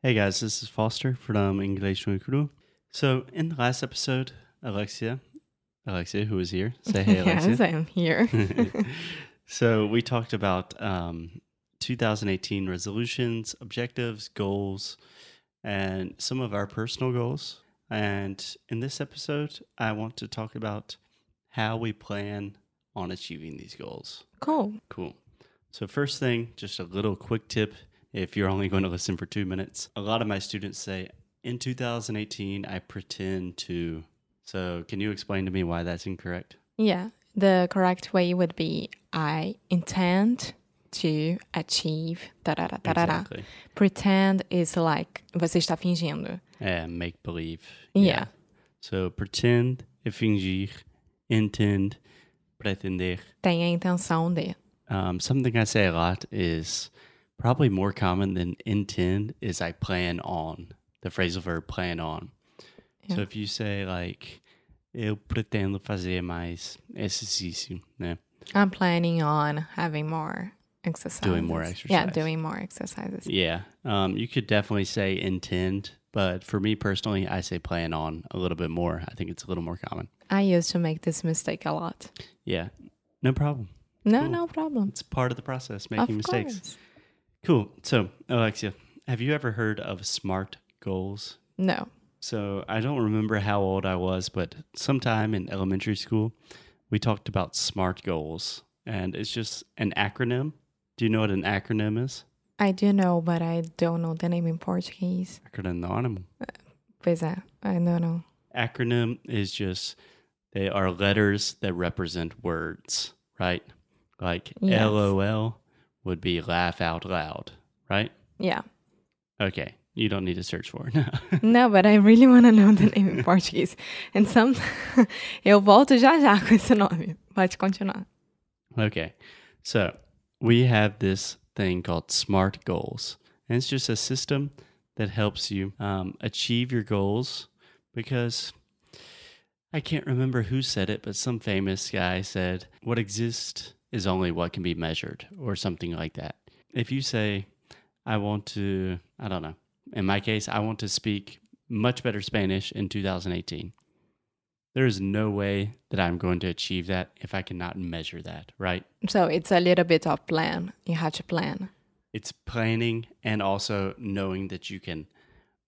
Hey guys, this is Foster from English no Kuru. So, in the last episode, Alexia, Alexia, who is here, say hey, Alexia. yes, I am here. so, we talked about um, 2018 resolutions, objectives, goals, and some of our personal goals. And in this episode, I want to talk about how we plan on achieving these goals. cool. Cool. So, first thing, just a little quick tip if you're only going to listen for two minutes. A lot of my students say, in 2018, I pretend to. So, can you explain to me why that's incorrect? Yeah, the correct way would be I intend to achieve. Tarara, tarara. Exactly. Pretend is like você está fingindo. And make believe. Yeah. So, pretend é fingir, intend, pretender. Tem a intenção de. Um, something I say a lot is probably more common than intend is I plan on. The phrasal verb plan on. So if you say like eu pretendo fazer mais exercício, né? I'm planning on having more exercises. Doing more exercises. Yeah, exercise. doing more exercises. Yeah. Um, you could definitely say intend, but for me personally, I say plan on a little bit more. I think it's a little more common. I used to make this mistake a lot. Yeah. No problem. No, Cool. no problem. It's part of the process, making of mistakes. course. Cool. So, Alexia, have you ever heard of SMART goals? No. So I don't remember how old I was, but sometime in elementary school, we talked about SMART goals, and it's just an acronym. Do you know what an acronym is? I do know, but I don't know the name in Portuguese. Acronym. Uh, pois é, I don't know. Acronym is just they are letters that represent words, right? Like Yes. LOL would be laugh out loud, right? Yeah. Okay, you don't need to search for it. No, but I really want to know the name in Portuguese. And some eu volto já já com esse nome. Pode continuar. Okay. So we have this thing called SMART goals. And it's just a system that helps you um, achieve your goals because I can't remember who said it, but some famous guy said, What exists is only what can be measured, or something like that. If you say, I want to, I don't know, in my case, I want to speak much better Spanish in 2018. There is no way that I'm going to achieve that if I cannot measure that, right? So it's a little bit of plan. You have to plan. It's planning and also knowing that you can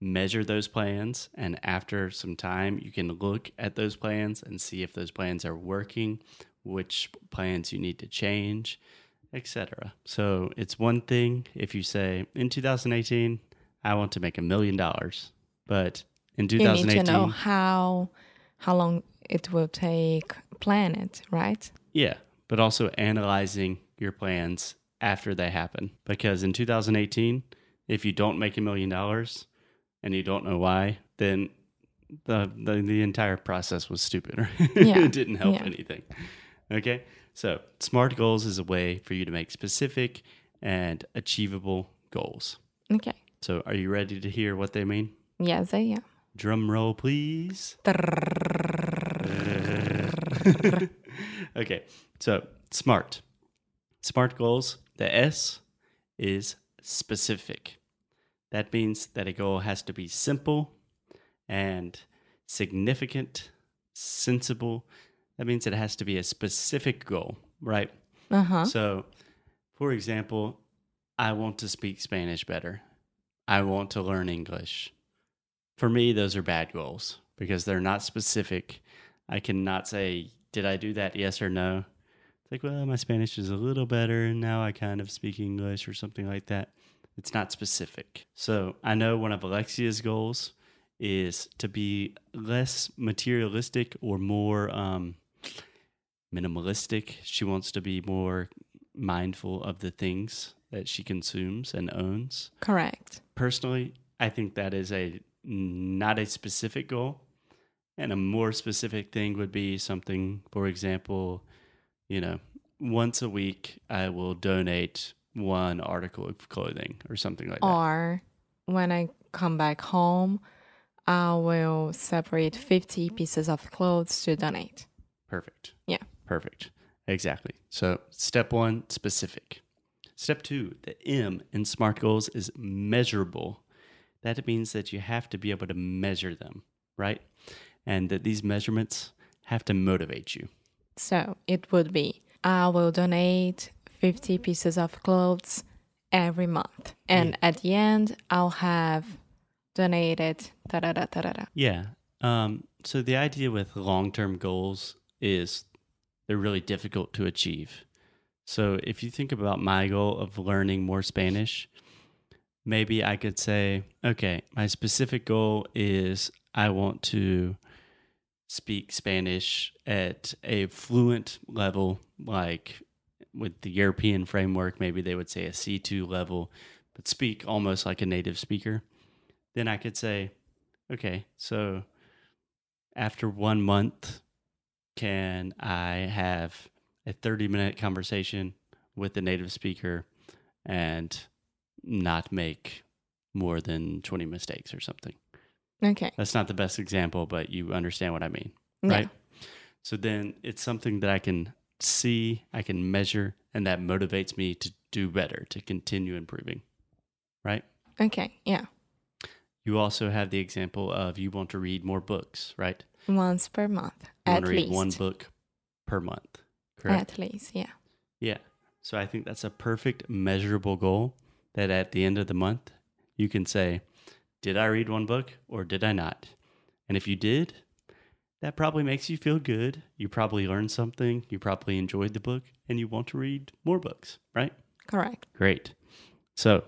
measure those plans. And after some time, you can look at those plans and see if those plans are working, which plans you need to change, etc. So it's one thing if you say, in 2018, I want to make a million dollars. But in 2018, You need to know how how long it will take. Plan it, right? Yeah, but also analyzing your plans after they happen. Because in 2018, if you don't make a million dollars and you don't know why, then the the, the entire process was stupid. Yeah, it didn't help yeah. anything. Okay? So, SMART goals is a way for you to make specific and achievable goals. Okay. So, are you ready to hear what they mean? Yes, I am. Drum roll, please. okay, so SMART. SMART goals, the S is specific. That means that a goal has to be simple and significant, sensible. That means it has to be a specific goal, right? Uh huh. So, for example, I want to speak Spanish better. I want to learn English. For me, those are bad goals because they're not specific. I cannot say, did I do that? Yes or no. It's like, well, my Spanish is a little better and now I kind of speak English or something like that. It's not specific. So I know one of Alexia's goals is to be less materialistic or more um, minimalistic. She wants to be more mindful of the things that she consumes and owns. Correct. Personally, I think that is a not a specific goal. And a more specific thing would be something, for example, you know, once a week I will donate one article of clothing or something like that. Or when I come back home, I will separate 50 pieces of clothes to donate. Perfect. Yeah. Perfect. Exactly. So, step one, specific. Step two, the M in SMART goals is measurable. that means that you have to be able to measure them, right? And that these measurements have to motivate you. So it would be I will donate 50 pieces of clothes every month. And at the end, I'll have donated da da da da da. da. Yeah. Um, so the idea with long term goals is they're really difficult to achieve. So if you think about my goal of learning more Spanish, maybe I could say, okay, my specific goal is I want to speak Spanish at a fluent level, like with the European framework, maybe they would say a C2 level, but speak almost like a native speaker. Then I could say, okay, so after one month, can I have a 30 minute conversation with the native speaker and not make more than 20 mistakes or something? Okay. That's not the best example, but you understand what I mean, Yeah. right? So then it's something that I can see, I can measure, and that motivates me to do better, to continue improving, right? Okay. Yeah. You also have the example of you want to read more books, right? Once per month. You at want to read least. one book per month, correct? At least. Yeah. Yeah. So I think that's a perfect measurable goal that at the end of the month, you can say, did I read one book or did I not? And if you did, that probably makes you feel good. You probably learned something. You probably enjoyed the book and you want to read more books, right? Correct. Great. So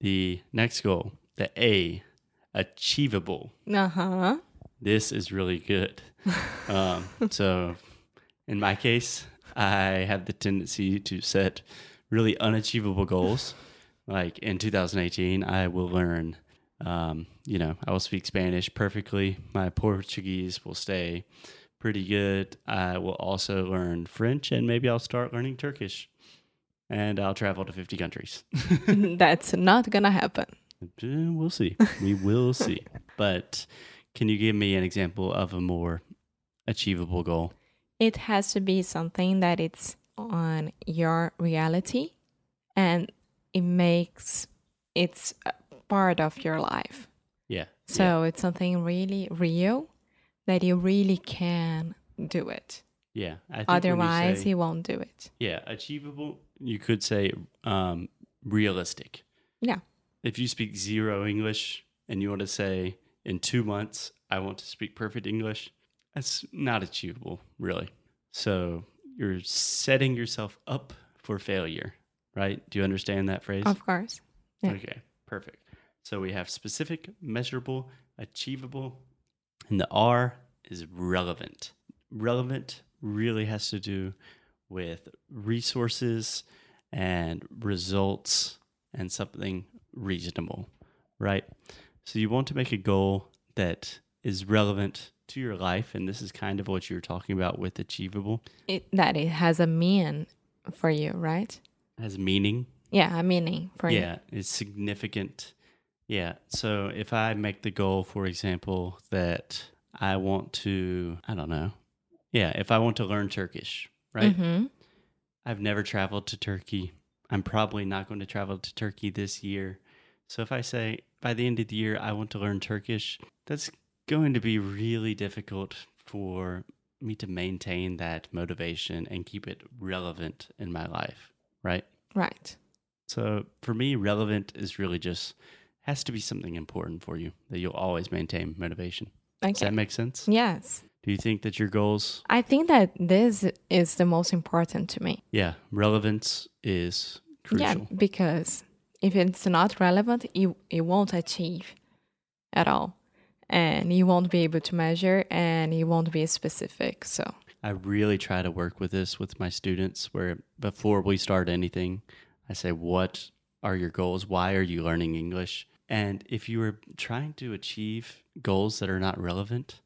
the next goal, the A, achievable. Uh huh. This is really good. um, so, in my case, I have the tendency to set really unachievable goals. Like in 2018, I will learn, um, you know, I will speak Spanish perfectly. My Portuguese will stay pretty good. I will also learn French and maybe I'll start learning Turkish and I'll travel to 50 countries. That's not gonna happen. Uh, We'll see. We will see. But can you give me an example of a more achievable goal? It has to be something that it's on your reality and it makes it's part of your life. Yeah. So it's something really real that you really can do it. yeah. I think when you Otherwise, say- you won't do it. yeah, achievable. You could say um, realistic. Yeah. If you speak zero English and you want to say in two months I want to speak perfect English, that's not achievable, really. So you're setting yourself up for failure, right? Do you understand that phrase? Of course. Yeah. Okay, perfect. So we have specific, measurable, achievable, and the R is relevant. Relevant really has to do with resources and results and something reasonable, right? So you want to make a goal that is relevant to your life, and this is kind of what you were talking about with achievable, It, that it has a meaning for you, right? has meaning, Yeah, a meaning for you. yeah it's significant yeah so if i make the goal for example that i want to i don't know. Yeah if i want to learn turkish right? Hmm i've never traveled to turkey. I'm probably not going to travel to turkey this year. So if i say by the end of the year i want to learn turkish that's going to be really difficult for me to maintain that motivation and keep it relevant in my life right? Right. so for me, relevant is really just has to be something important for you that you'll always maintain motivation. Does that make sense? Yes. Do you think that your goals, I think that this is the most important to me. yeah, relevance is crucial. Yeah, because if it's not relevant, you you won't achieve at all, and you won't be able to measure, and you won't be specific. So I really try to work with this with my students where before we start anything, I say, What are your goals? Why are you learning English? And if you are trying to achieve goals that are not relevant,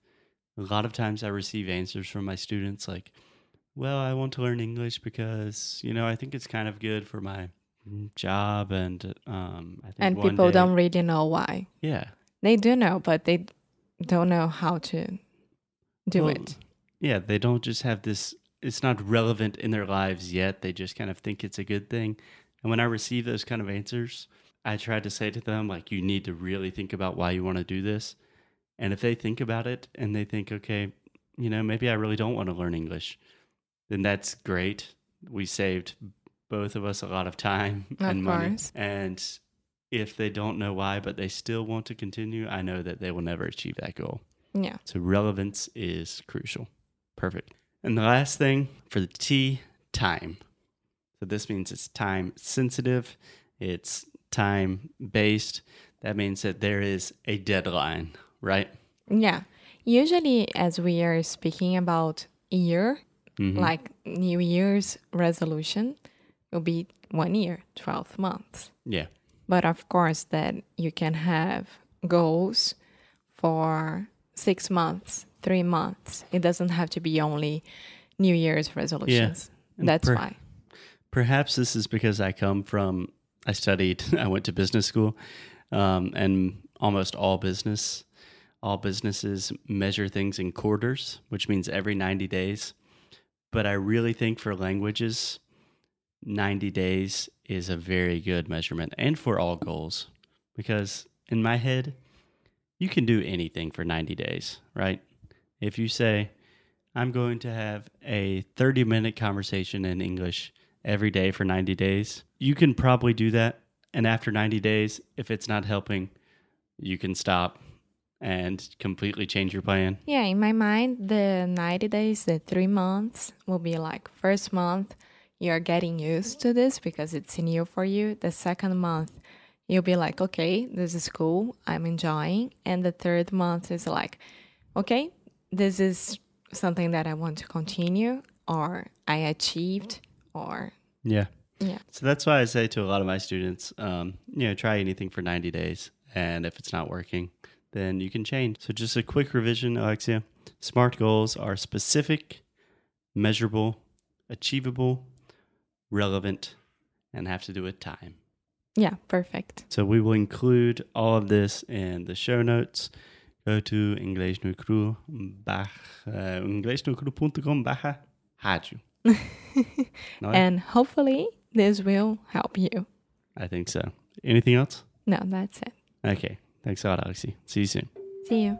a lot of times I receive answers from my students like, Well, I want to learn English because, you know, I think it's kind of good for my job and um I think and people day- don't really know why. Yeah. They do know, but they don't know how to do Well, it. Yeah, they don't just have this, it's not relevant in their lives yet. They just kind of think it's a good thing. And when I receive those kind of answers, I tried to say to them, like, you need to really think about why you want to do this. And if they think about it and they think, okay, you know, maybe I really don't want to learn English, then that's great. We saved both of us a lot of time Of and money. course. And if they don't know why, but they still want to continue, I know that they will never achieve that goal. Yeah. So relevance is crucial. Perfect. And the last thing for the T, time. So this means it's time sensitive, it's time based. That means that there is a deadline, right? Yeah. Usually, as we are speaking about year, Mhm. like New Year's resolution, will be one year, 12 months. Yeah. But of course, that you can have goals for six months, three months. It doesn't have to be only New Year's resolutions. And That's per- why. Perhaps this is because I come from, I studied, I went to business school, um, and almost all business, all businesses measure things in quarters, which means every 90 days. But I really think for languages, 90 days is a very good measurement and for all goals because in my head, you can do anything for 90 days, right? If you say, I'm going to have a 30 minute conversation in English every day for 90 days, you can probably do that. And after 90 days, if it's not helping, you can stop and completely change your plan. Yeah, in my mind, the 90 days, the three months will be like first month, you're getting used to this because it's new for you. The second month, you'll be like, okay, this is cool, I'm enjoying. And the third month is like, okay, this is something that I want to continue, or I achieved, or Yeah. yeah. So that's why I say to a lot of my students, um, you know, try anything for 90 days. And if it's not working, then you can change. So just a quick revision, Alexia. SMART goals are specific, measurable, achievable, relevant, and have to do with time. Yeah, perfect. So we will include all of this in the show notes. Go to inglesnuecru barra, uh, inglesnuecru.com barra rádio. And hopefully, this will help you. I think so. Anything else? No, that's it. Okay. Thanks a lot, Alexi. See you soon. See you.